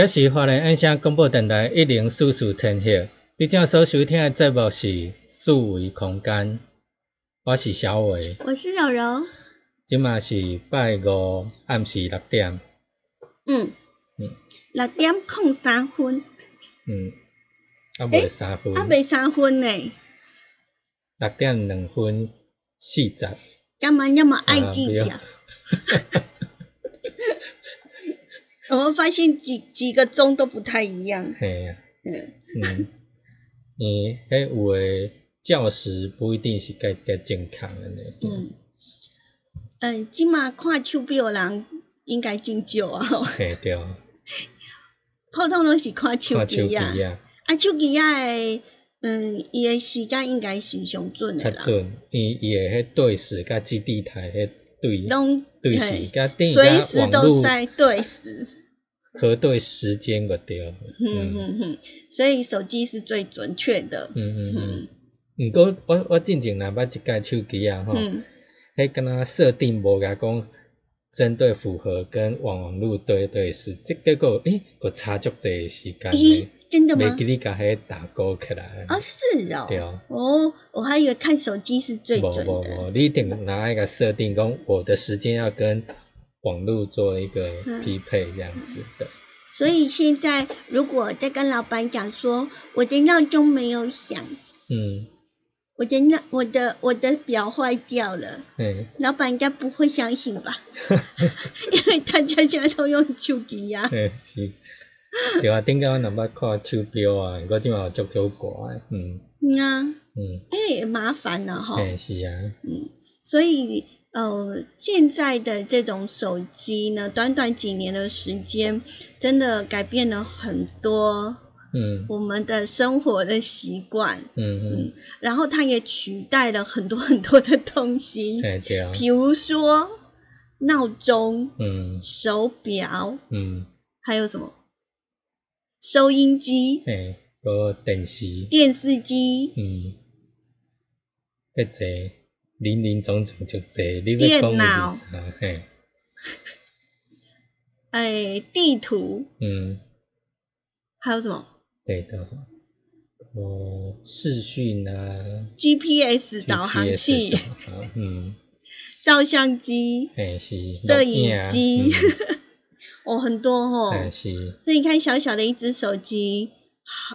这是华人音响广播电台一零四四千赫，你正所收听的节目是四维空间，我是小伟，我是柔柔，即嘛是拜五暗时六点，嗯。嗯，六点空三分，嗯，啊未三分，啊未三分呢，六点两分四十，干嘛那么爱计较？我们发现几几个钟都不太一样。嘿。呀、嗯，嗯，你迄有诶教时不一定是该该健康的呢。嗯，嗯，即马看手表的人应该真少啊，嘿对，普通拢是看手机机啊。啊，啊，手机啊诶，嗯，伊诶时间应该是上准诶啦，较准，伊伊诶迄对时甲基地台迄对拢对时甲等于随时都在对时。核对时间个对。嗯嗯嗯嗯，所以手机是最准确的。嗯嗯嗯。嗯毋过我我进前若捌一架手机啊吼，嗯迄敢若设定无甲讲针对符合跟网网络对对时，即结果诶，个差足济时间咦呢，真的吗袂？记你甲迄打勾起来。啊，是哦。对哦，哦我还以为看手机是最无准的。无无，你一定拿一个设定，讲我的时间要跟网络做一个嗯。匹配这样子的。所以现在如果在跟老板讲说我的闹钟没有响，嗯，我的闹我的我的表坏掉了，嗯，老板应该不会相信吧？因为大家现在都用手机呀、嗯是。对啊，顶个我若捌看手表啊，我即嘛有足少挂的，嗯。嗯啊，嗯，哎、麻烦了哈。嘿是啊，嗯，所以呃，现在的这种手机呢，短短几年的时间，真的改变了很多嗯。我们的生活的习惯。嗯嗯嗯，然后它也取代了很多很多的东西，嘿对啊，比如说闹钟、嗯。手表，嗯，还有什么？收音机、嘿，个电视，电视机、嗯，迄济林林总总就这，你要讲的电脑是啥？嘿，哎，地图，嗯，还有什么？对的，哦，视讯啊。GPS 导航器。GPS、导航嗯，照相机、嘿是，摄影录机嗯，哦，很多哦。嘿是，所以你看，小小的一只手机，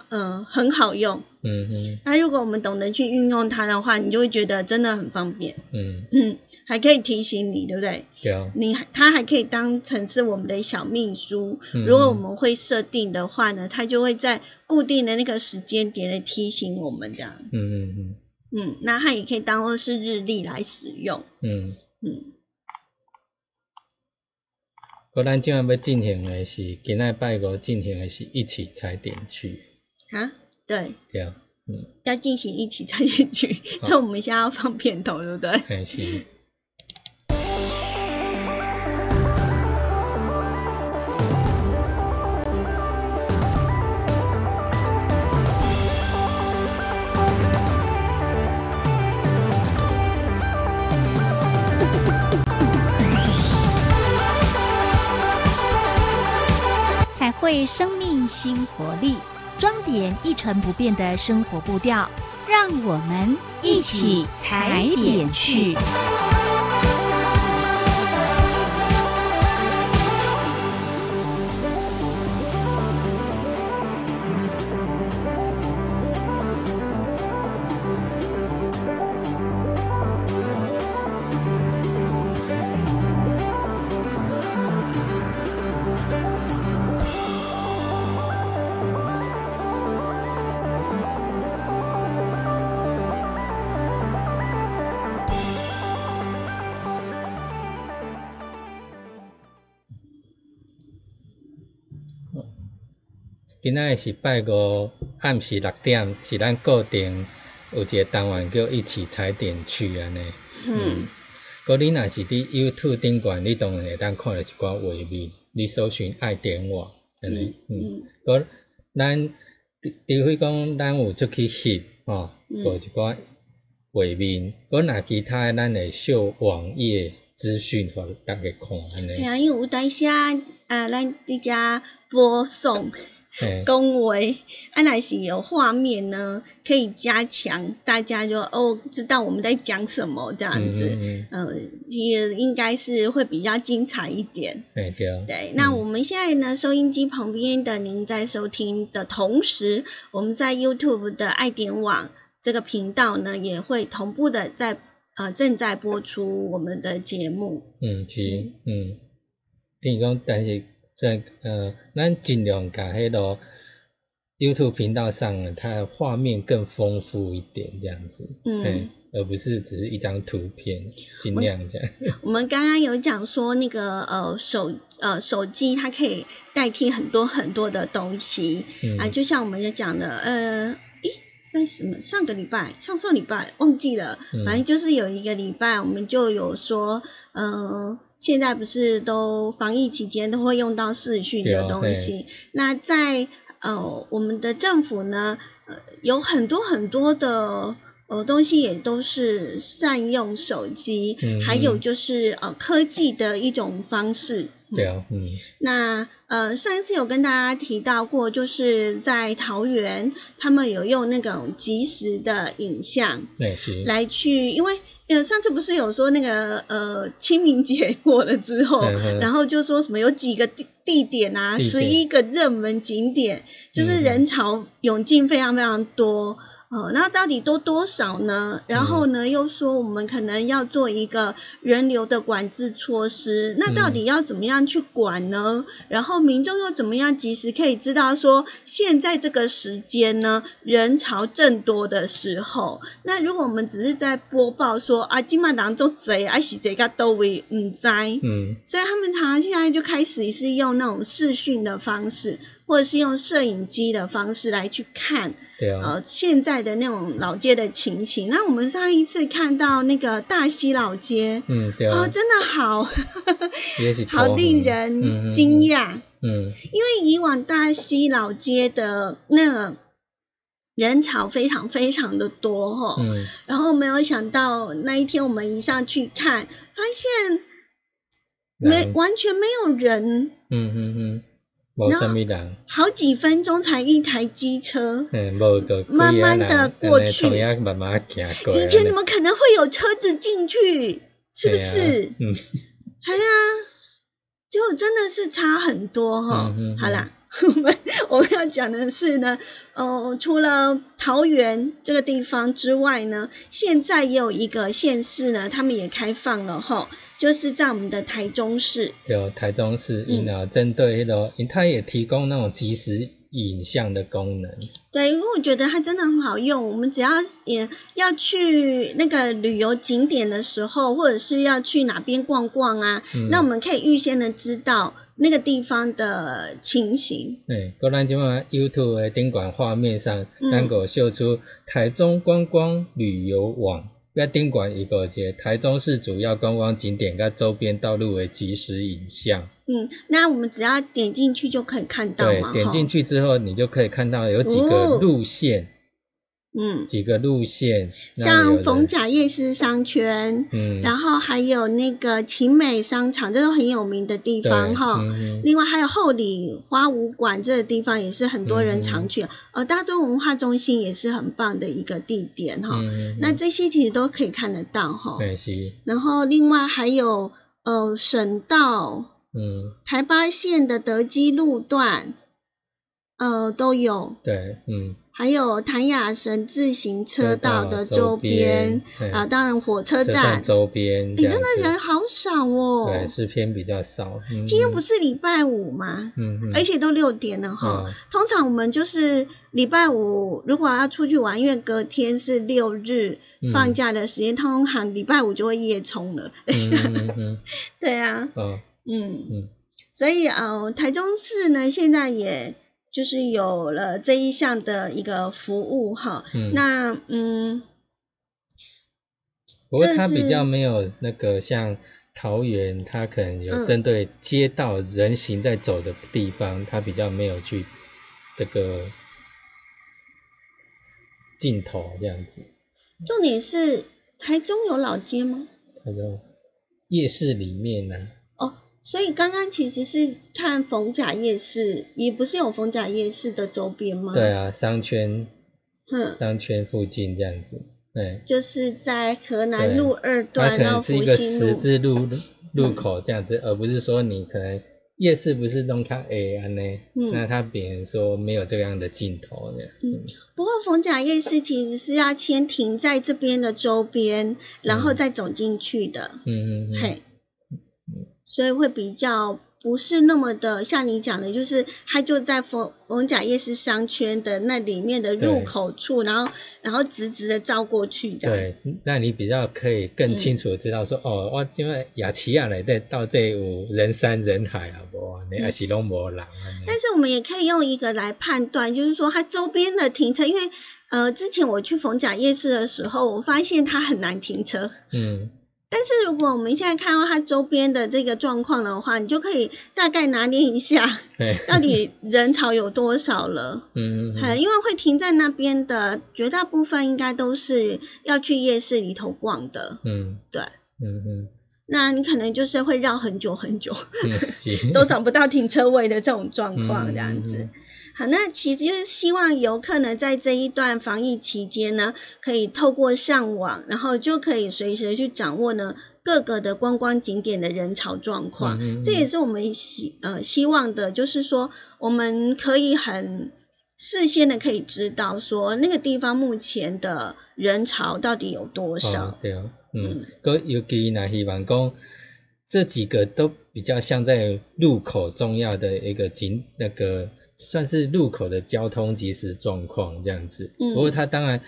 呃很好用。嗯嗯那如果我们懂得去运用它的话，你就会觉得真的很方便。嗯，嗯，还可以提醒你，对不对？对啊，你还它还可以当成是我们的小秘书。嗯如果我们会设定的话呢，它就会在固定的那个时间点来提醒我们这样。嗯嗯嗯嗯，那它也可以当做是日历来使用。嗯。嗯，个咱今晚要进行的是今仔拜五进行的是一起踩点去，啊，对，对啊，嗯，要进行一起参进去，所以我们现在要放片头，对不对？还是。彩绘生命新活力，装点一成不变的生活步调，让我们一起踩点去。今仔是拜五暗时六点，是咱固定有一个单元叫一起踩点去安尼。嗯，个你若是伫 YouTube 顶悬，你当然会当看到一寡画面，你搜寻爱点我安尼。嗯，嗯。个咱除非讲咱有出去翕吼，嗯。有一寡画面，个若其他的咱会秀网页资讯互大家看安尼。对啊，因为有当下呃，咱伫遮播送。嘿，恭维，安来是有画面呢，可以加强大家就哦知道我们在讲什么这样子，嗯嗯呃，也应该是会比较精彩一点。嘿对。啊对，那我们现在呢，收音机旁边的您在收听的同时，我们在 YouTube 的爱点网这个频道呢，也会同步的在呃正在播出我们的节目。嗯，是，嗯，等于讲，但是在呃，咱尽量把迄个 YouTube 频道上的它的画面更丰富一点，这样子，嗯，而不是只是一张图片，尽量这样，我们刚刚有讲说那个呃手呃手机它可以代替很多很多的东西、嗯。啊，就像我们也讲的呃，咦，在什么上个礼拜上上礼拜忘记了，嗯。反正就是有一个礼拜我们就有说呃。现在不是都防疫期间都会用到视讯的东西，那在呃我们的政府呢，呃有很多很多的呃东西也都是善用手机，嗯还有就是呃科技的一种方式。对啊，嗯，那呃上一次有跟大家提到过，就是在桃园他们有用那种即时的影像对是，来去，因为呃上次不是有说那个呃清明节 过了之后，然后就说什么有几个地地点啊，十一个热门景点，就是人潮涌进非常非常多。哦，那到底多多少呢？然后呢，又说我们可能要做一个人流的管制措施，那到底要怎么样去管呢？然后民众又怎么样及时可以知道说，现在这个时间呢，人潮正多的时候，那如果我们只是在播报说啊，今晚人做贼，啊是这个都会唔知，嗯，所以他们常常现在就开始是用那种视讯的方式，或者是用摄影机的方式来去看对啊，呃现在的那种老街的情形。那我们上一次看到那个大溪老街，嗯，对啊、啊，真的好 好令嗯人惊，讶，嗯因为以往大溪老街的那个人潮非常非常的多哈、然后没有想到那一天我们一上去看，发现没完全没有人，嗯嗯嗯，无然后好几分钟才一台机车。嗯，无个慢慢的过去慢慢行过。以前怎么可能会有车子进去？是不是？嗯哎呀，结果真的是差很多哈、好啦，我们 我们要讲的是呢，哦，除了桃园这个地方之外呢，现在也有一个县市呢，他们也开放了哈，就是在我们的台中市。有台中市，因啊针对那个，因它也提供那种即时影像的功能。对，因为我觉得它真的很好用。我们只要也要去那个旅游景点的时候，或者是要去哪边逛逛啊，那我们可以预先的知道。那个地方的情形。对，个咱即马 YouTube 的顶管画面上，能够秀出台中观光旅游网，要顶管一个节台中市主要观光景点跟周边道路的即时影像。嗯，那我们只要点进去就可以看到对，点进去之后，你就可以看到有几个路线。嗯，几个路线，像逢甲夜市商圈，嗯，然后还有那个晴美商场，这都很有名的地方哈。另外还有后里花舞馆这个地方也是很多人常去，呃，大墩文化中心也是很棒的一个地点哈。那这些其实都可以看得到哈。对，是。然后另外还有呃省道，嗯，台八线的德基路段，呃都有。对，嗯。还有谭雅神自行车道的周边啊，当然火车站周边，你真的人好少哦。对，是偏比较少。今天不是礼拜五吗？嗯嗯。而且都六点了哈。通常我们就是礼拜五如果要出去玩，因为隔天是六日放假的时间，通常礼拜五就会夜冲了。嗯嗯。对啊。嗯嗯。所以呃，台中市呢，现在也。就是有了这一项的一个服务哈，那嗯，不过它比较没有那个像桃园，它可能有针对街道人行在走的地方，它比较没有去这个镜头这样子。重点是台中有老街吗？台中夜市里面呢？所以刚刚其实是看逢甲夜市，也不是有逢甲夜市的周边吗？对啊，商圈，嗯，商圈附近这样子，对，就是在河南路二段，然后是一个十字路路口这样子，而不是说你可能夜市不是弄它 A 安呢，那他别人说没有这样的镜头呢。嗯，不过逢甲夜市其实是要先停在这边的周边，然后再走进去的。嗯嗯，嘿。所以会比较不是那么的像你讲的，就是它就在逢逢甲夜市商圈的那里面的入口处，然后然后直直的照过去的。对，那你比较可以更清楚的知道说，哦，我因为雅琪亚来的到这有人山人海啊，不，你还是拢无人啊。但是我们也可以用一个来判断，就是说它周边的停车，因为呃之前我去逢甲夜市的时候，我发现它很难停车。嗯。但是如果我们现在看到它周边的这个状况的话，你就可以大概拿捏一下，到底人潮有多少了。嗯嗯。因为会停在那边的绝大部分应该都是要去夜市里头逛的。嗯。对。嗯嗯。那你可能就是会绕很久很久，都找不到停车位的这种状况，这样子。好，那其实就是希望游客呢，在这一段防疫期间呢，可以透过上网，然后就可以随时去掌握呢各个的观光景点的人潮状况。这也是我们希呃希望的，就是说我们可以很事先的可以知道说那个地方目前的人潮到底有多少。对啊，嗯，个尤其那希望讲这几个都比较像在入口重要的一个景那个。算是路口的交通即时状况这样子，不过他当然，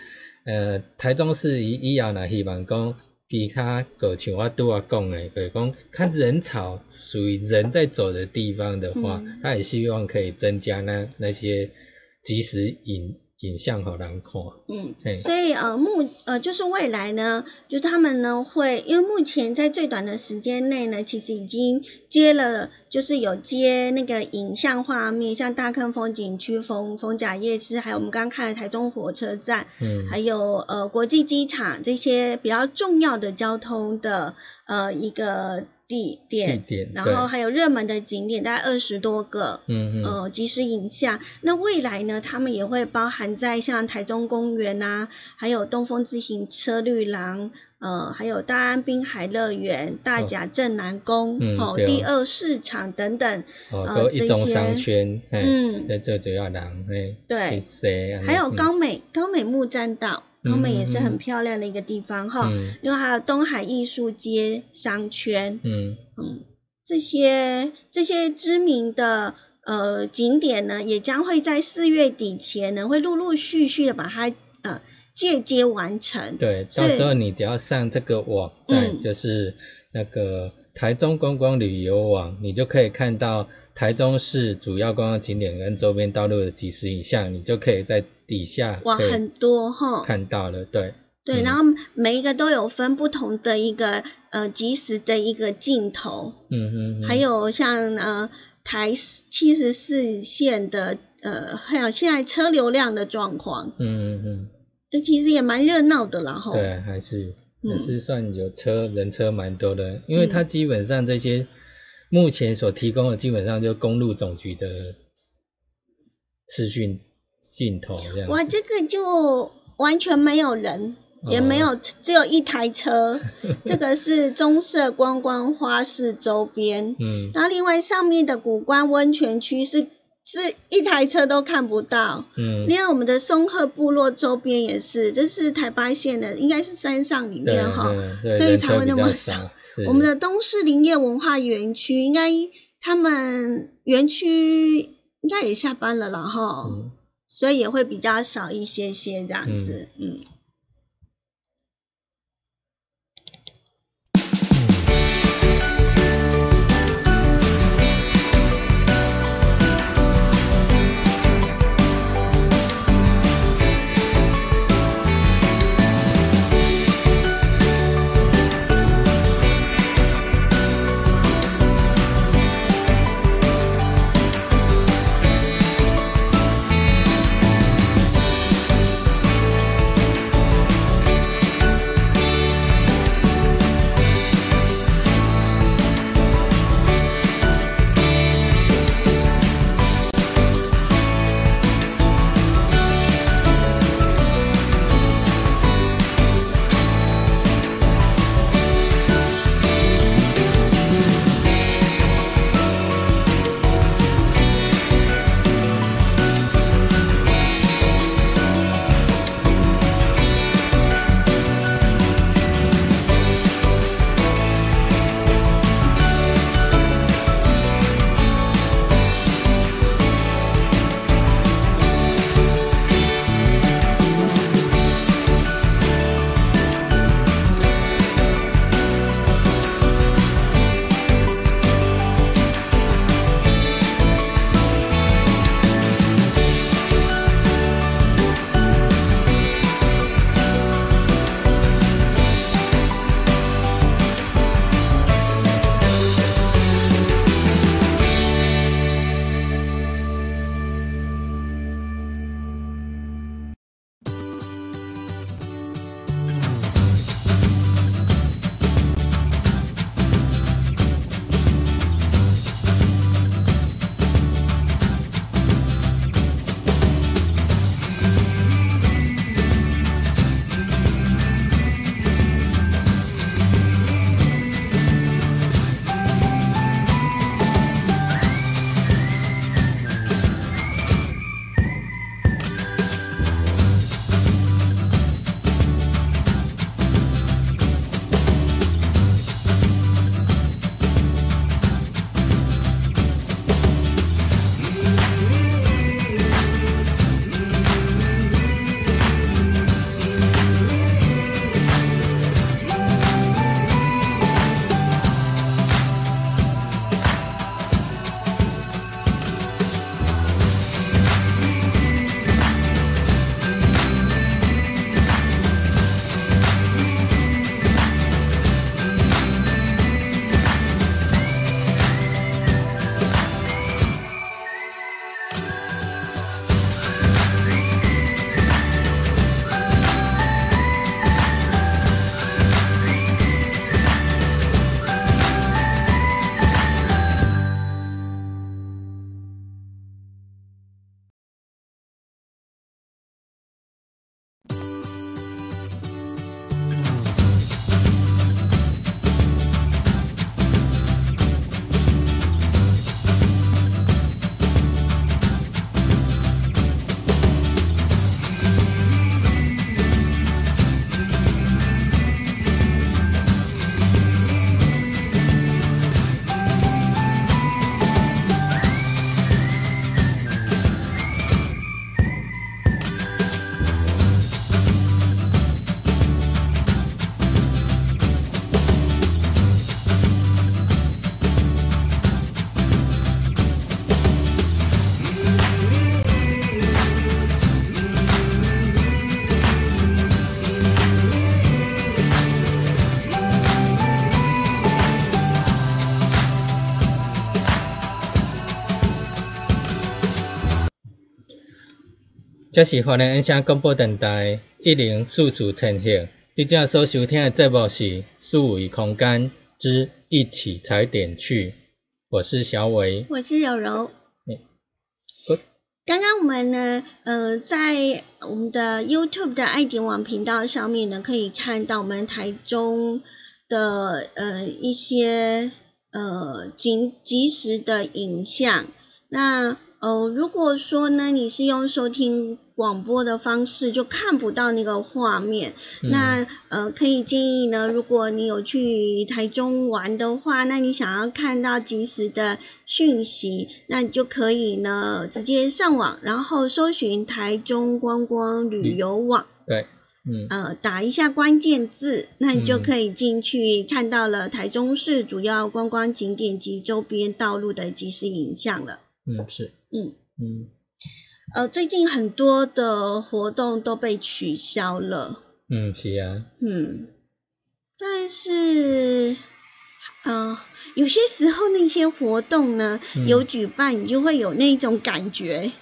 呃，台中市以以后呢，希望讲其他个像我拄啊讲的，可以讲看人潮属于人在走的地方的话，他也希望可以增加那那些即时引。影像和人看，嗯，所以呃目呃就是未来呢，就是他们呢会，因为目前在最短的时间内呢，其实已经接了，就是有接那个影像画面，像大坑风景区、逢逢甲夜市，还有我们刚刚看的台中火车站，嗯，还有呃国际机场这些比较重要的交通的呃一个。地点，然后还有热门的景点，大概二十多个，嗯嗯，呃，即时影像。那未来呢，他们也会包含在像台中公园啊，还有东风自行车绿廊，呃，还有大安滨海乐园、大甲镇南宫、哦，第二市场等等，哦，都一中商圈，嗯，在这主要人，哎，对，还有高美高美木栈道，高美也是很漂亮的一个地方哈，另外还有东海艺术街商圈，嗯。嗯，这些这些知名的呃景点呢，也将会在四月底前呢，会陆陆续续的把它呃。间接完成，对，到时候你只要上这个网站，就是那个台中观光旅游网，你就可以看到台中市主要观光景点跟周边道路的即时影像，你就可以在底下哇很多哈看到了，对。对，然后每一个都有分不同的一个呃即时的一个镜头，嗯嗯，还有像呃台七十四线的呃还有现在车流量的状况，嗯嗯嗯。这其实也蛮热闹的啦，哈。对，还是还是算有车人车蛮多的，因为它基本上这些目前所提供的基本上就公路总局的资讯镜头这样。哇，这个就完全没有人，也没有只有一台车，这个是棕色观光花市周边，嗯，然后另外上面的古关温泉区是。是一台车都看不到，嗯，另外我们的松鹤部落周边也是，这是台八线的，应该是山上里面哈，所以才会那么少。我们的东市林业文化园区，应该他们园区应该也下班了啦哈，所以也会比较少一些些这样子，嗯。这是华联音响广播电台一零四四千赫，你正所收听的节目是数维空间之一起踩点去，我是小伟。我是柔柔。刚刚我们呢，呃，在我们的 YouTube 的爱点网频道上面呢，可以看到我们台中的呃一些呃及及时的影像。那呃，如果说呢，你是用收听广播的方式，就看不到那个画面。嗯那呃，可以建议呢，如果你有去台中玩的话，那你想要看到及时的讯息，那你就可以呢直接上网，然后搜寻台中观光旅游网，对，嗯呃，打一下关键字，那你就嗯可以进去看到了台中市主要观光景点及周边道路的即时影像了。嗯是，嗯。嗯呃，最近很多的活动都被取消了，嗯是啊，嗯，但是，呃，有些时候那些活动呢，嗯有举办，你就会有那种感觉，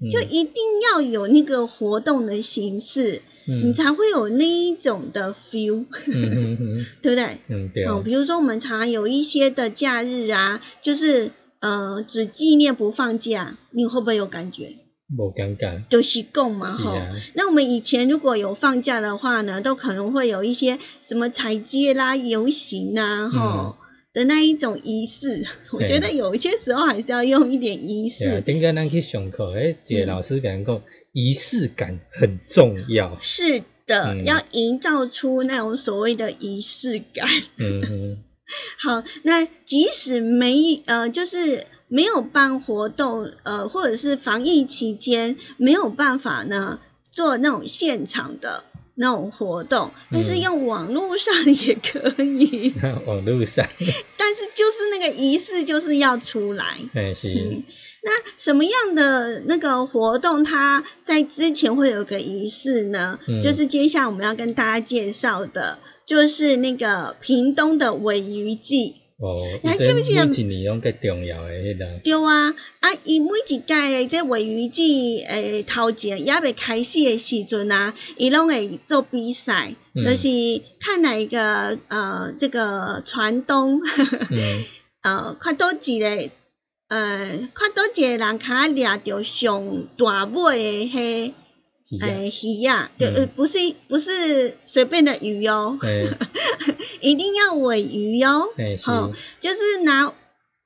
嗯就一定要有那个活动的形式，嗯你才会有那一种的 feel，对不对？嗯对，哦，比如说我们常有一些的假日啊，就是呃只纪念不放假，你会不会有感觉？无尴尬，就是供嘛，吼、啊，那我们以前如果有放假的话呢，都可能会有一些什么彩街啦、游行啊，吼、的那一种仪式。我对觉得有一些时候还是要用一点仪式。顶个咱去上课，诶，一个嗯老师讲，仪式感很重要，是的，嗯。要营造出那种所谓的仪式感。嗯嗯 好，那即使没呃，就是没有办活动，呃，或者是防疫期间没有办法呢做那种现场的那种活动，但是嗯用网络上也可以，网络上，但是就是那个仪式就是要出来。嗯是，嗯，那什么样的那个活动，它在之前会有个仪式呢？嗯就是接下来我们要跟大家介绍的，就是那个屏东的尾鱼季。哦，你还记不记得每一年拢较重要诶迄个，对啊，啊，伊每一届诶，即尾鱼季诶头前也未开始诶时阵啊，伊拢会做比赛，嗯。就是看哪一个呃这个船东，嗯。呃，看倒一个。呃，看倒一个人卡掠着上大尾诶迄是啊，诶鱼啊，就、嗯。呃不是不是随便的鱼哦，诶 一定要尾鱼哦。诶是，好就是拿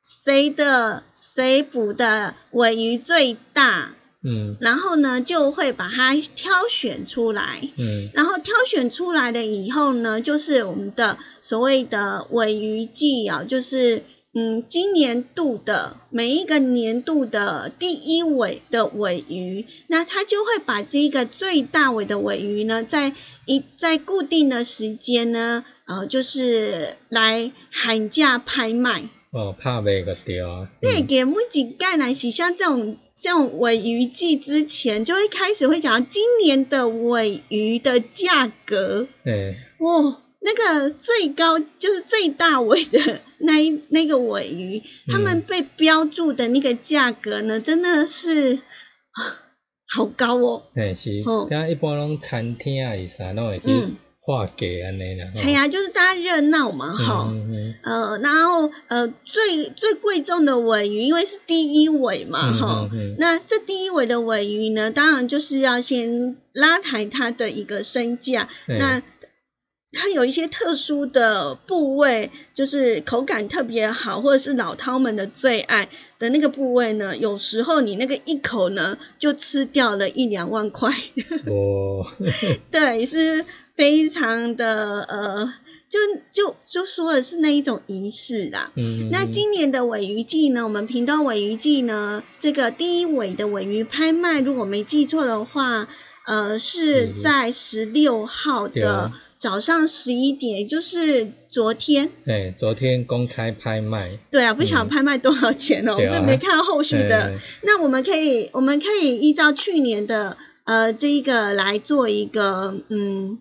谁的谁捕的尾鱼最大，嗯。然后呢就会把它挑选出来，嗯。然后挑选出来了以后呢，就是我们的所谓的尾鱼季啊，就是嗯今年度的每一个年度的第一尾的尾鱼，那它就会把这个最大尾的尾鱼呢，在一在固定的时间呢，呃，就是来喊价拍卖。哦，拍卖个对啊，对，嗯给每一盖来洗，像这种这种尾鱼季之前，就会开始会讲到今年的尾鱼的价格。诶哇，那个最高就是最大尾的那一那个尾鱼，他们嗯。被标注的那个价格呢，真的是啊好高哦。哎是，一般拢餐厅啊，是啥拢会去嗯。划价安尼啦，吼。哎呀，就是大家热闹嘛，哈、嗯嗯。呃，然后呃，最最贵重的尾鱼，因为是第一尾嘛，嗯哈、那这第一尾的尾鱼呢，当然就是要先拉抬它的一个身价。嗯那它有一些特殊的部位，就是口感特别好，或者是老饕们的最爱的那个部位呢，有时候你那个一口呢，就吃掉了一两万块。哦 对，是非常的呃，就就就说的是那一种仪式啦。嗯，那今年的尾鱼季呢，我们屏东尾鱼季呢，这个第一尾的尾鱼拍卖，如果没记错的话，呃，是嗯在十六号对的早上十一点，也就是昨天。哎，昨天公开拍卖，对啊，不晓得嗯拍卖多少钱哦，我没看到后续的。哎那我们可以，我们可以依照去年的呃这一个来做一个嗯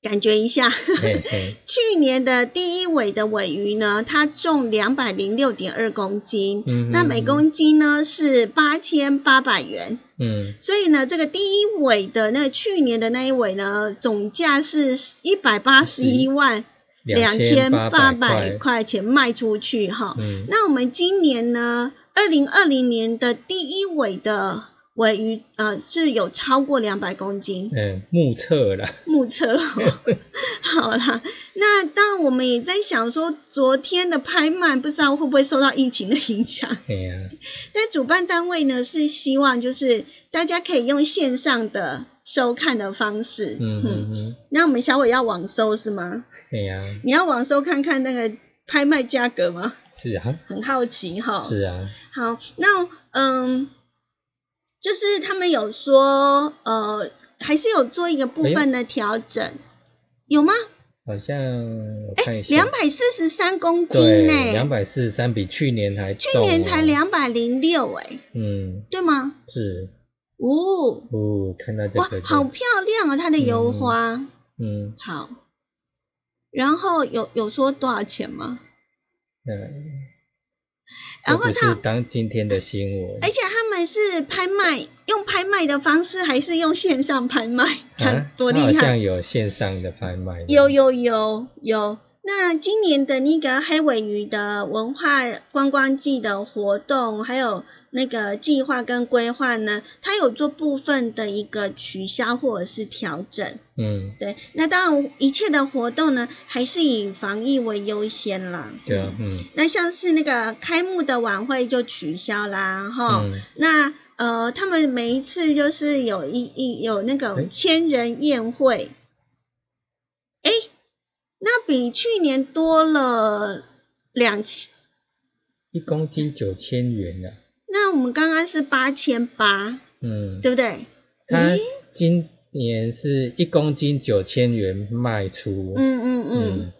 感觉一下，去年的第一尾的尾鱼呢，它重两百零六点二公斤，嗯那每公斤呢是八千八百元。嗯。所以呢，这个第一尾的那去年的那一尾呢，总价是一百八十一万两千八百块，块钱卖出去哈。嗯。那我们今年呢，二零二零年的第一尾的尾鱼，呃，是有超过两百公斤，嗯，目测了，目测、哦。好啦，那当然我们也在想说，昨天的拍卖不知道会不会受到疫情的影响。哎呀，但主办单位呢是希望就是大家可以用线上的收看的方式，嗯嗯嗯，那我们小伟要网收是吗？哎呀，你要网收看看那个拍卖价格吗？是啊，很好奇哈。是啊，好，那嗯，就是他们有说，呃，还是有做一个部分的调整，有吗？好像我看一下，两百四十三公斤对，呢、两百四十三比去年还去年才哦，两百零六哎，嗯，对吗？是，哦，哦，看到这哇个，哇，好漂亮哦，它的油花。嗯。好，然后有有说多少钱吗？嗯，然后他是当今天的新闻，而且他们是拍卖，用拍卖的方式，还是用线上拍卖？看啊，多厉害好像害！有线上的拍卖，有，有有有。那今年的那个黑尾鱼的文化观光季的活动，还有那个计划跟规划呢，它有做部分的一个取消或者是调整。嗯，对，那当然一切的活动呢，还是以防疫为优先啦。对啊，嗯。那像是那个开幕的晚会就取消啦，哈、嗯。那呃，他们每一次就是有一一有那个千人宴会，哎，那比去年多了两千。一公斤九千元啊，那我们刚刚是八千八，嗯，对不对？它今年是一公斤九千元卖出，嗯嗯嗯。嗯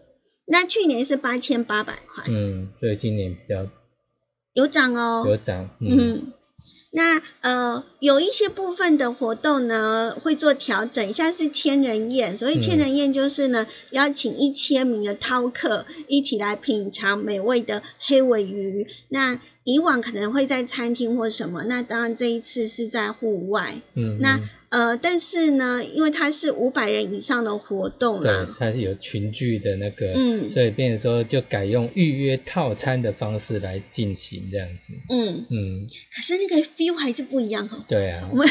那去年是八千八百块，嗯，所以今年比较有涨哦。有涨，嗯嗯，那呃有一些部分的活动呢会做调整，像是千人宴，所以千人宴就是呢、邀请一千名的饕客一起来品尝美味的黑尾鱼。那以往可能会在餐厅或什么，那当然这一次是在户外。嗯，那嗯呃，但是呢，因为它是五百人以上的活动对啦，，它是有群聚的那个，嗯所以变成说就改用预约套餐的方式来进行这样子，嗯，嗯，可是那个 feel 还是不一样哦。对啊我，们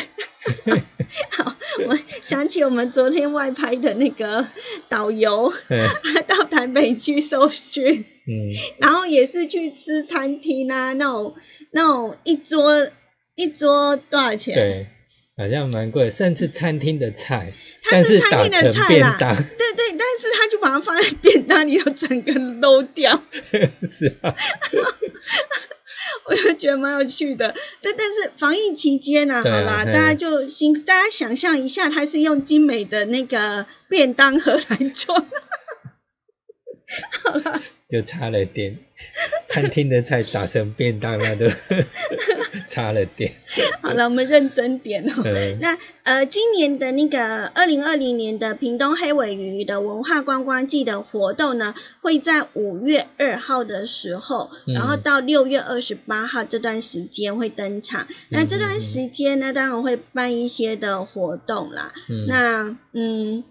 好，我想起我们昨天外拍的那个导游，他到台北去受训，嗯，然后也是去吃餐厅啊，那种那种一桌一桌多少钱？，对，好像蛮贵，甚至餐厅的菜，他是餐厅的菜啦，对对，但是他就把它放在便当里头，整个漏掉，是啊，我就觉得蛮有趣的。但但是防疫期间呢，啊好啦，大家就辛，大家想象一下，他是用精美的那个便当盒来装。好啦，就差了点，餐厅的菜打成便当了都 差了点，好了，我们认真点哦。嗯那呃，今年的那个二零二零年的屏东黑尾鱼的文化观光季的活动呢，会在五月二号的时候，嗯然后到六月二十八号这段时间会登场。那这段时间呢，当然会办一些的活动啦。嗯，那嗯，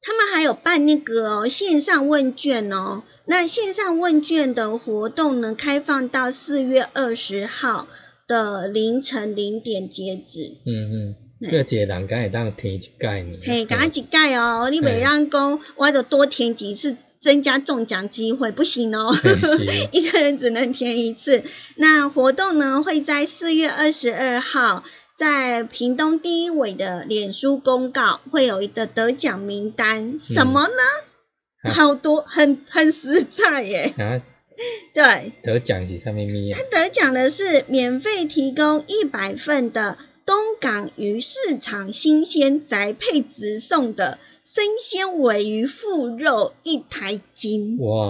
他们还有办那个哦线上问卷哦。那线上问卷的活动呢，开放到四月二十号的凌晨零点截止。嗯嗯，嘿各个人敢会当填一概念，嘿，赶快几盖哦，你每让讲我得多填几次，增加中奖机会，不行哦。一个人只能填一次。那活动呢会在四月二十二号，在屏东第一尾的脸书公告，会有一个得奖名单。什么呢？啊好多，很很实在耶。啊，对，得奖是上面咪啊他，得奖的是免费提供一百份的东港鱼市场新鲜宅配直送的生鲜尾鱼腹肉一台斤。哇，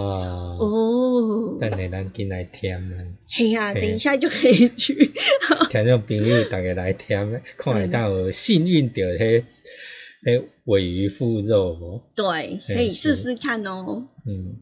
哦，等下咱进来添啊，嘿呀、嘿等一下就可以去。听众朋友大家来添，看会到有幸运到迄哎，尾鱼腹肉哦。对，可以试试看哦。嗯。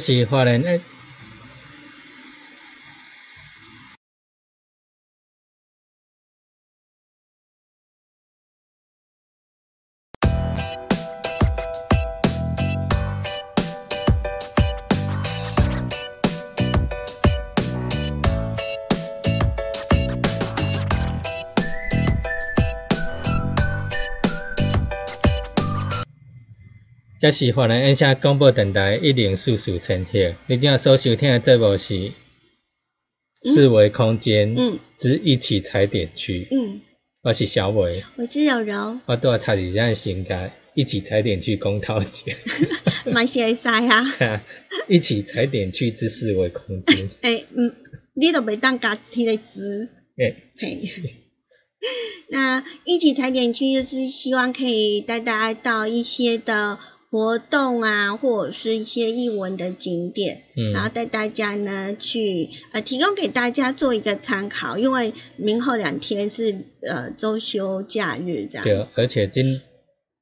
是华人诶。这是华南音响广播电台一零四四千赫，你正所收听的节目是四维空间，嗯。之一起踩点区。嗯，我是小伟，我是柔柔，我都要插几张新卡，一起踩点区公桃节，蛮会使啊。一起踩点区之四维空间。诶、嗯，你都袂当加迄个字。诶、嘿，那一起踩点区就是希望可以带大家到一些的活动啊，或者是一些艺文的景点，嗯。然后带大家呢去呃提供给大家做一个参考，因为明后两天是呃周休假日这样。对，，而且今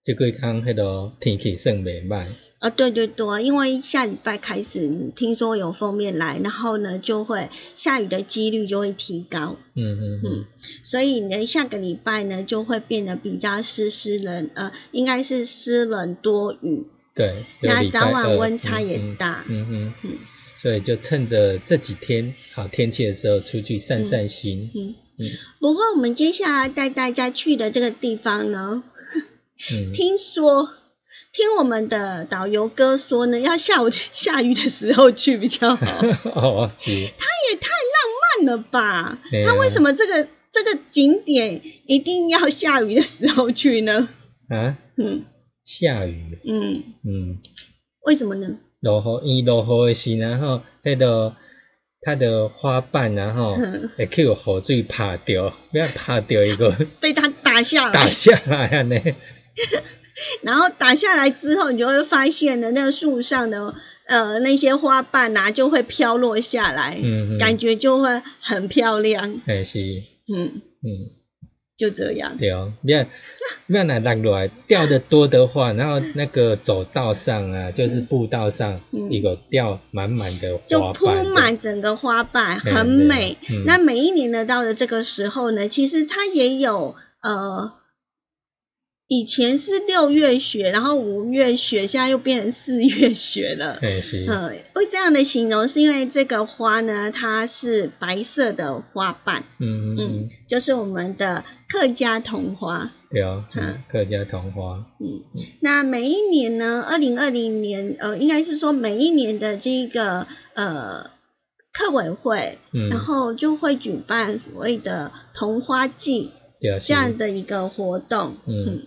这几工迄个天气算袂歹，啊，对对对，因为下礼拜开始听说有封面来，然后呢就会下雨的几率就会提高。嗯嗯嗯，所以呢，下个礼拜呢就会变得比较湿湿冷，呃，应该是湿冷多雨，对，那早晚二温差也大。嗯嗯嗯所以就趁着这几天好天气的时候，出去散散心。嗯，嗯不过我们接下来带大家去的这个地方呢，嗯，听说听我们的导游哥说呢，要下午下雨的时候去比较好，哦是，他也太浪漫了吧？他为什么这个这个景点一定要下雨的时候去呢？啊，嗯。下雨，嗯，嗯，为什么呢？落雨，伊落雨的时，然后迄个它的花瓣，然后嗯。会去有雨水拍掉，不要拍掉一个 被他打下来，打下来安尼。然后打下来之后，你就会发现呢，那个树上的呃那些花瓣啊，就会飘落下来，嗯嗯感觉就会很漂亮，嘿是，嗯，嗯，就这样，对哦，不要不要拿落落来，掉的多的话，然后那个走道上啊，就是步道上，嗯一个掉满满的花就铺满整个花瓣，很美。嗯那每一年呢，到了这个时候呢，其实它也有呃。以前是六月雪，然后五月雪，现在又变成四月雪了。嘿是，呃，会这样的形容，是因为这个花呢，它是白色的花瓣，嗯嗯嗯嗯，，就是我们的客家桐花。对哦，嗯嗯客家桐花，嗯，那每一年呢，二零二零年，呃，应该是说每一年的这个呃客委会，嗯，然后就会举办所谓的桐花季这样的一个活动。嗯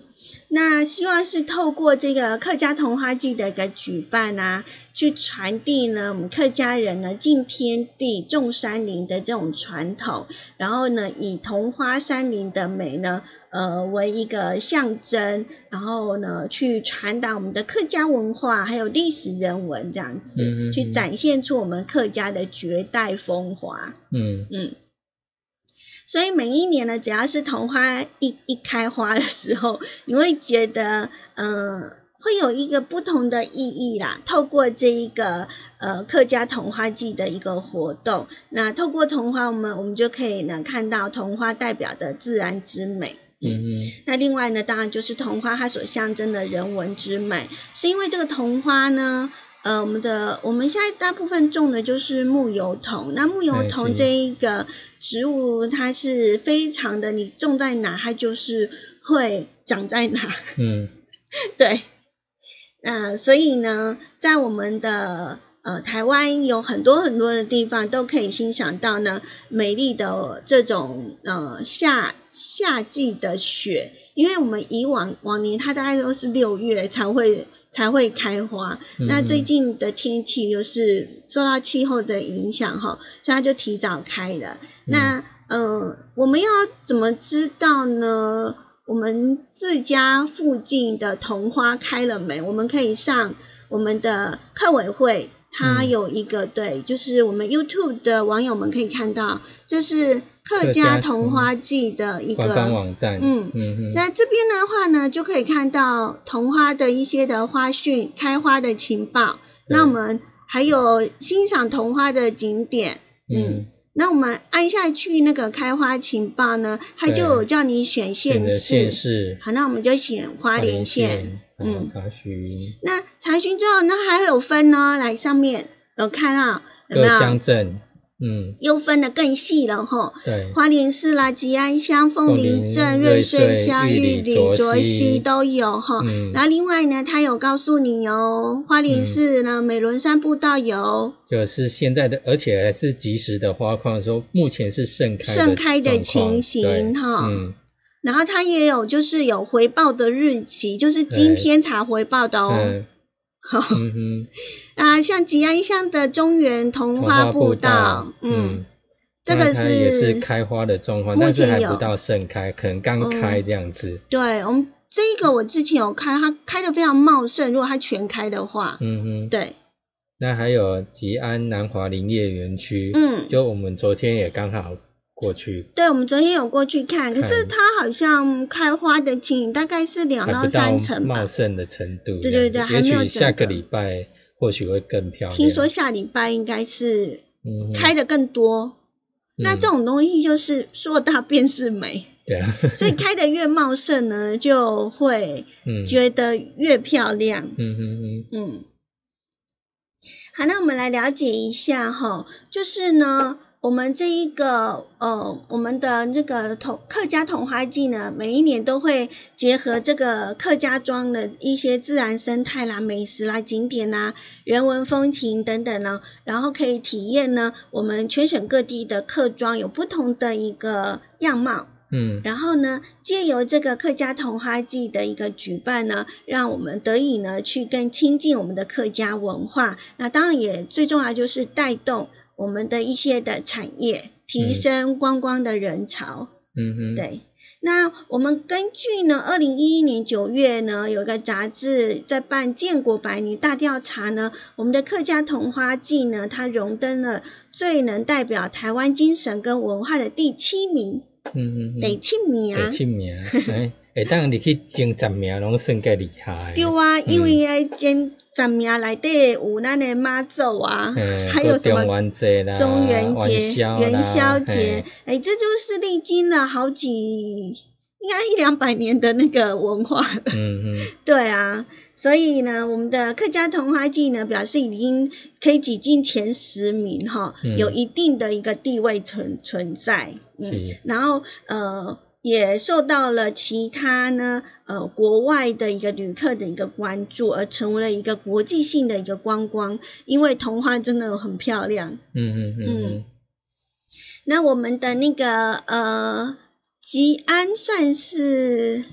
那希望是透过这个客家桐花季的一个举办啊，去传递呢我们客家人呢敬天地、重山林的这种传统，然后呢以桐花山林的美呢，呃为一个象征，然后呢去传达我们的客家文化还有历史人文这样子，嗯嗯嗯。去展现出我们客家的绝代风华。嗯。嗯，所以每一年呢，只要是桐花一一开花的时候，你会觉得，嗯、会有一个不同的意义啦。透过这一个呃客家桐花季的一个活动，那透过桐花，我们我们就可以呢看到桐花代表的自然之美。嗯嗯那另外呢，当然就是桐花它所象征的人文之美，是因为这个桐花呢，呃，我们的我们现在大部分种的就是木油桐，那木油桐这一个植物，它是非常的，你种在哪，它就是会长在哪，嗯。对，那所以呢，在我们的呃台湾有很多很多的地方都可以欣赏到呢美丽的这种呃夏夏季的雪，因为我们以往往年它大概都是六月才会才会开花，嗯那最近的天气就是受到气候的影响哈，所以它就提早开了。那呃，我们要怎么知道呢？我们自家附近的桐花开了没？我们可以上我们的客委会，它嗯有一个、对，就是我们 YouTube 的网友们可以看到，这是客客家家桐桐花季的一官方个。网站，嗯嗯嗯，那这边的话呢，就可以看到桐花的一些的花讯、开花的情报。那我们还有欣赏桐花的景点，嗯嗯，那我们按下去那个开花情报呢，它就有叫你选县市。县市，好，那我们就选花莲县。嗯，嗯查询。那查询之后，那还有分呢，来上面有看到有没各有？乡镇嗯，又分的更细了哈。对，花莲市啦、吉安乡、凤林镇、瑞穗乡、玉里、卓溪都有哈。嗯，然后另外呢，他有告诉你哦，花莲市呢美仑山步道有，就是现在的，而且还是及时的花况，说目前是盛开盛开的情形哈。嗯，然后它也有就是有回报的日期，就是今天才回报的哦。嗯哼，啊，像吉安乡的中原桐花步道，嗯，这个是也是开花的状况，但是还不到盛开，可能刚开这样子。对，我们这一个我之前有看，它开的非常茂盛，如果它全开的话，嗯哼，对。那还有吉安南华林业园区，嗯，就我们昨天也刚好。过去，对，我们昨天有过去看，可是它好像开花的情形大概是两到三成茂盛的程度。对对对，还没有。下个礼拜或许会更漂亮。听说下礼拜应该是开的更多。那这种东西就是硕大便是美。对啊。所以开的越茂盛呢，就会觉得越漂亮。嗯嗯嗯。嗯。好，那我们来了解一下哈，就是呢。我们这一个呃，我们的这个同客家同花季呢，每一年都会结合这个客家庄的一些自然生态啦、美食啦、景点啦、人文风情等等呢，然后可以体验呢，我们全省各地的客庄有不同的一个样貌。嗯，然后呢，借由这个客家同花季的一个举办呢，让我们得以呢去更亲近我们的客家文化。那当然也最重要就是带动。我们的一些的产业提升观光的人潮，嗯哼，对。那我们根据呢，二零一一年九月呢，有个杂志在办建国百年大调查呢，我们的客家桐花季呢，它荣登了最能代表台湾精神跟文化的第七名，嗯嗯，第七名，第七名，哎，哎，当你去前十名，拢算个厉害。对啊，因为爱前。十名内底有咱的妈祖啊，还有什么中元节、元宵节，哎，这就是历经了好几，应该一两百年的那个文化了。嗯嗯，对啊，所以呢，我们的客家童话季呢，表示已经可以挤进前十名哈，有一定的一个地位存存在。嗯，然后呃。也受到了其他呢，呃，国外的一个旅客的一个关注，而成为了一个国际性的一个观光，因为童话真的很漂亮。嗯嗯嗯嗯。那我们的那个呃，吉安算是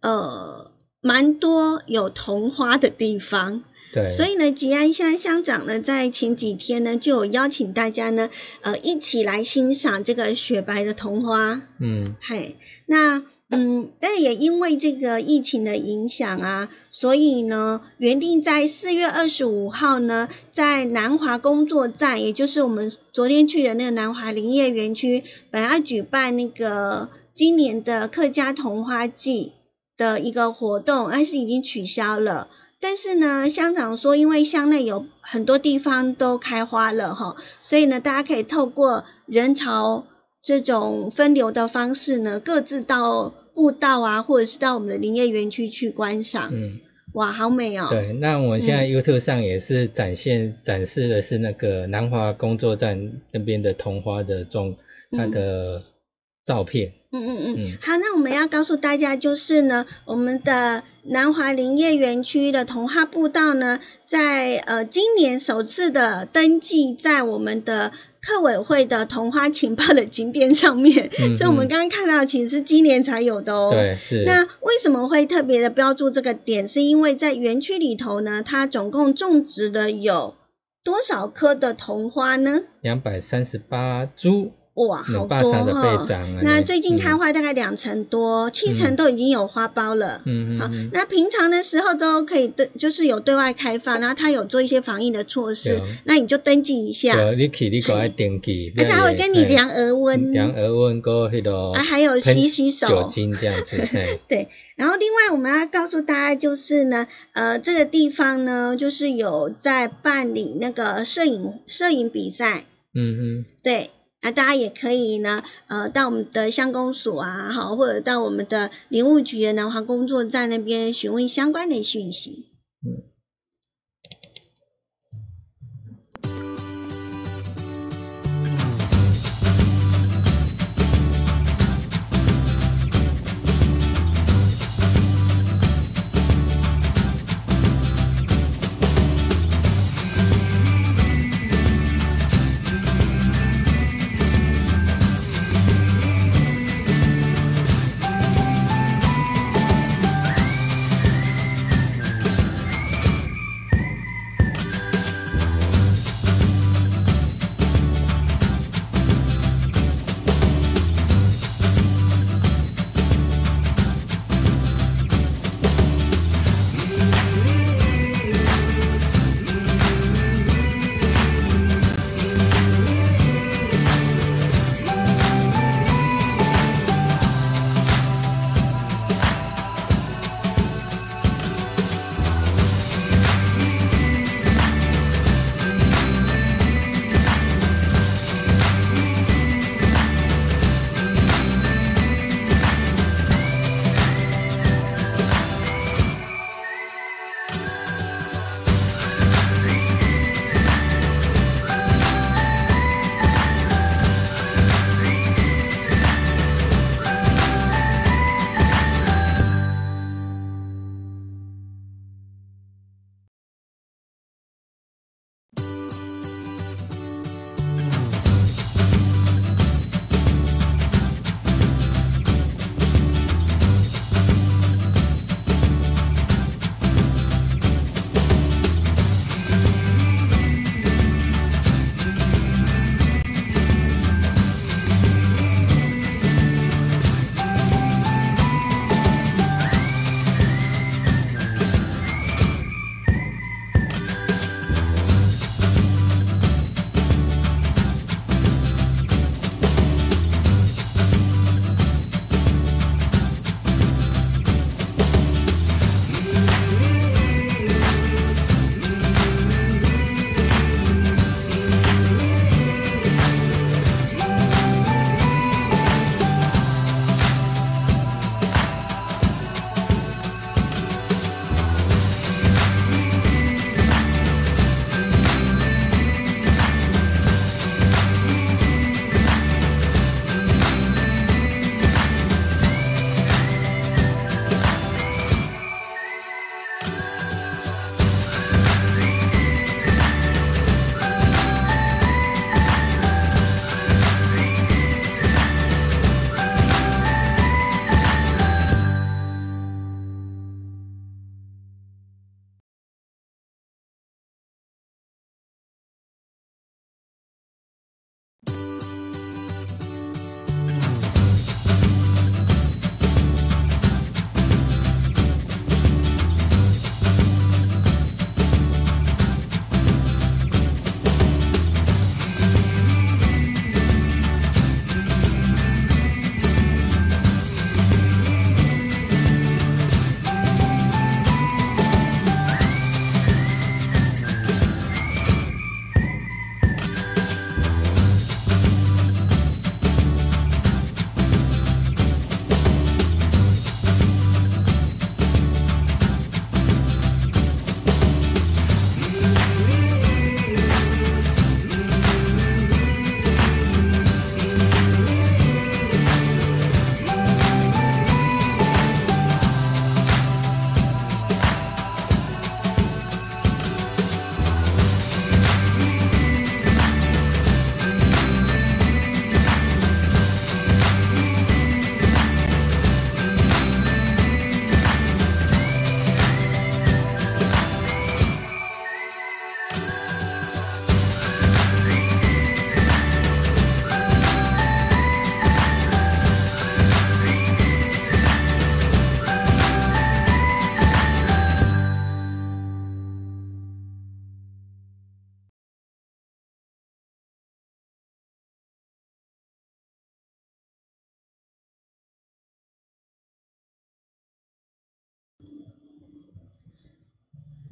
呃蛮多有桐花的地方。所以呢，吉安乡乡长呢，在前几天呢，就有邀请大家呢，呃，一起来欣赏这个雪白的桐花。嗯，嘿，那嗯，但也因为这个疫情的影响啊，所以呢，原定在四月二十五号呢，在南华工作站，也就是我们昨天去的那个南华林业园区，本来举办那个今年的客家桐花季的一个活动，但是已经取消了。但是呢，乡长说，因为乡内有很多地方都开花了哈，所以呢，大家可以透过人潮这种分流的方式呢，各自到步道啊，或者是到我们的林业园区去观赏。嗯，哇，好美哦。对，那我们现在 YouTube 上也是展现展示的是那个南华工作站那边的桐花的种它的照片。嗯嗯嗯，好，那我们要告诉大家就是呢，我们的南华林业园区的童话步道呢，在呃今年首次的登记在我们的客委会的童花情报的景点上面，所以我们刚刚看到其实是今年才有的哦。对，是。那为什么会特别的标注这个点？是因为在园区里头呢，它总共种植的有多少棵的桐花呢？两百三十八株。哇，好多哈！那最近开花大概两成多，七成都已经有花苞了。嗯嗯。好，那平常的时候都可以对，就是有对外开放，然后他有做一些防疫的措施，那你就登记一下。对，你去你过来登记。那他会跟你量额温。量额温，过。啊，还有洗洗手。酒精这样子。对，然后另外我们要告诉大家就是呢，呃，这个地方呢，就是有在办理那个摄影摄影比赛。嗯嗯。对。那大家也可以呢，呃，到我们的乡公所啊，好，或者到我们的林务局的南华工作站那边询问相关的讯息。嗯。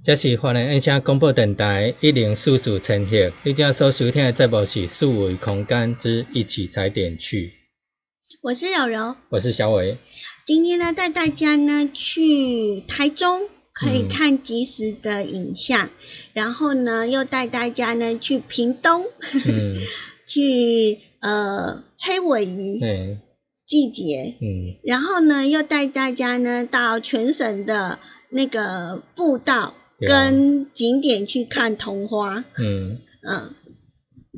这是华人音声广播电台一零四四千赫，你正所收听的节目是数维空间之一起踩点去。我是柔柔，我是小伟。今天呢，带大家呢去台中，可以看即时的影像，然后呢，又带大家呢去屏东，嗯，去呃黑尾鱼季节，嗯，然后呢，又带大家呢到全省的那个步道。跟景点去看桐花，嗯。嗯，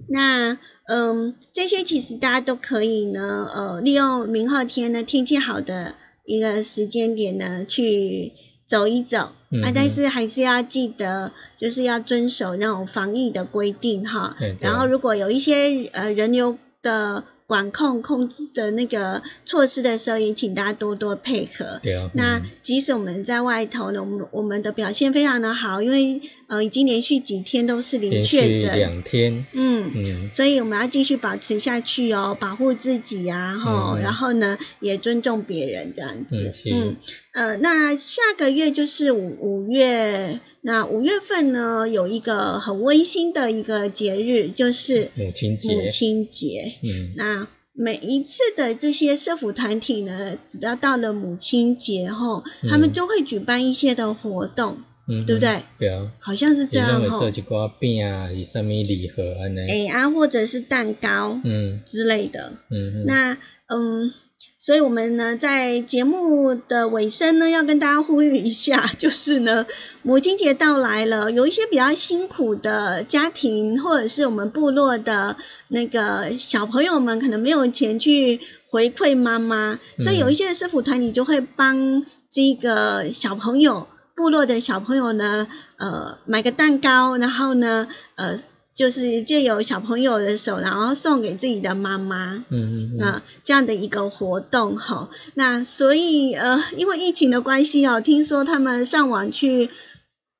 那嗯这些其实大家都可以呢，呃，利用明后天呢天气好的一个时间点呢去走一走，啊，但是还是要记得就是要遵守那种防疫的规定哈，然后如果有一些呃人流的。管控控制的那个措施的时候，也请大家多多配合。对啊。那即使我们在外头呢，我们我们的表现非常的好，因为呃已经连续几天都是零确诊。两天。嗯嗯。所以我们要继续保持下去哦，保护自己呀，哈，然后呢也尊重别人这样子。嗯。呃，那下个月就是五五月。那五月份呢，有一个很温馨的一个节日，就是母亲节。母亲节，嗯，那每一次的这些社福团体呢，只要到了母亲节后，他们就会举办一些的活动，嗯，对不对？对啊，好像是这样哈。做一挂饼啊，以上面礼盒啊，哎啊，或者是蛋糕，嗯之类的，嗯，那嗯。所以，我们呢，在节目的尾声呢，要跟大家呼吁一下，就是呢，母亲节到来了，有一些比较辛苦的家庭，或者是我们部落的那个小朋友们，可能没有钱去回馈妈妈，所以有一些师傅团你就会帮这个小朋友、部落的小朋友呢，呃，买个蛋糕，然后呢，呃。就是借由小朋友的手，然后送给自己的妈妈，嗯嗯啊，这样的一个活动哈。那所以呃，因为疫情的关系哦，听说他们上网去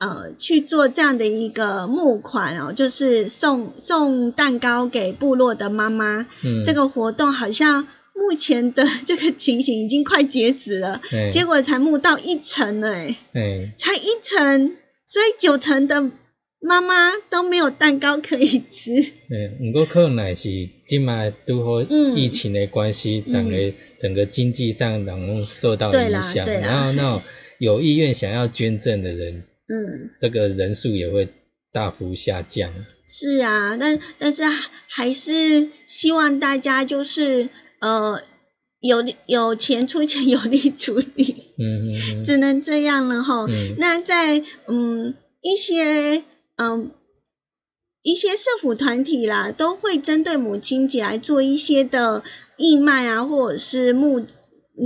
呃去做这样的一个募款哦，就是送送蛋糕给部落的妈妈。嗯，这个活动好像目前的这个情形已经快截止了，结果才募到一成了哎，才一成，所以九成的。妈妈都没有蛋糕可以吃。嗯，不过可能是今麦都好疫情的关系，整个整个经济上然后受到影响，然后那种有意愿想要捐赠的人，嗯，这个人数也会大幅下降。是啊，但但是还是希望大家就是呃有有钱出钱，有力出力。嗯嗯 只能这样了哈。那在嗯一些。嗯，一些社府团体啦，都会针对母亲节来做一些的义卖啊，或者是募，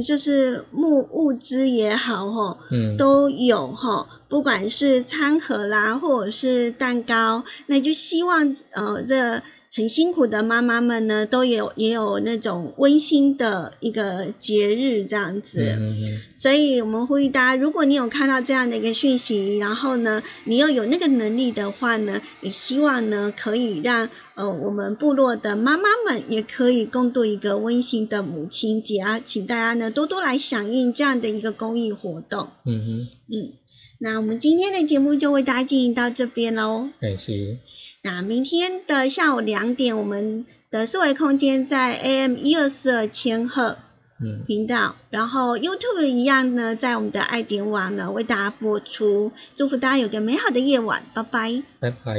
就是募物资也好，吼，嗯，都有吼，不管是餐盒啦，或者是蛋糕，那就希望呃这。很辛苦的妈妈们呢，都有也有那种温馨的一个节日这样子，所以我们呼吁大家，如果你有看到这样的一个讯息，然后呢，你又有那个能力的话呢，也希望呢可以让呃我们部落的妈妈们也可以共度一个温馨的母亲节啊，请大家呢多多来响应这样的一个公益活动。嗯哼，嗯，那我们今天的节目就为大家进行到这边喽。感谢。那明天的下午两点，我们的思维空间在 AM 一二四二千赫频道，然后 YouTube 一样呢，在我们的爱点网呢为大家播出。祝福大家有个美好的夜晚，拜拜，拜拜。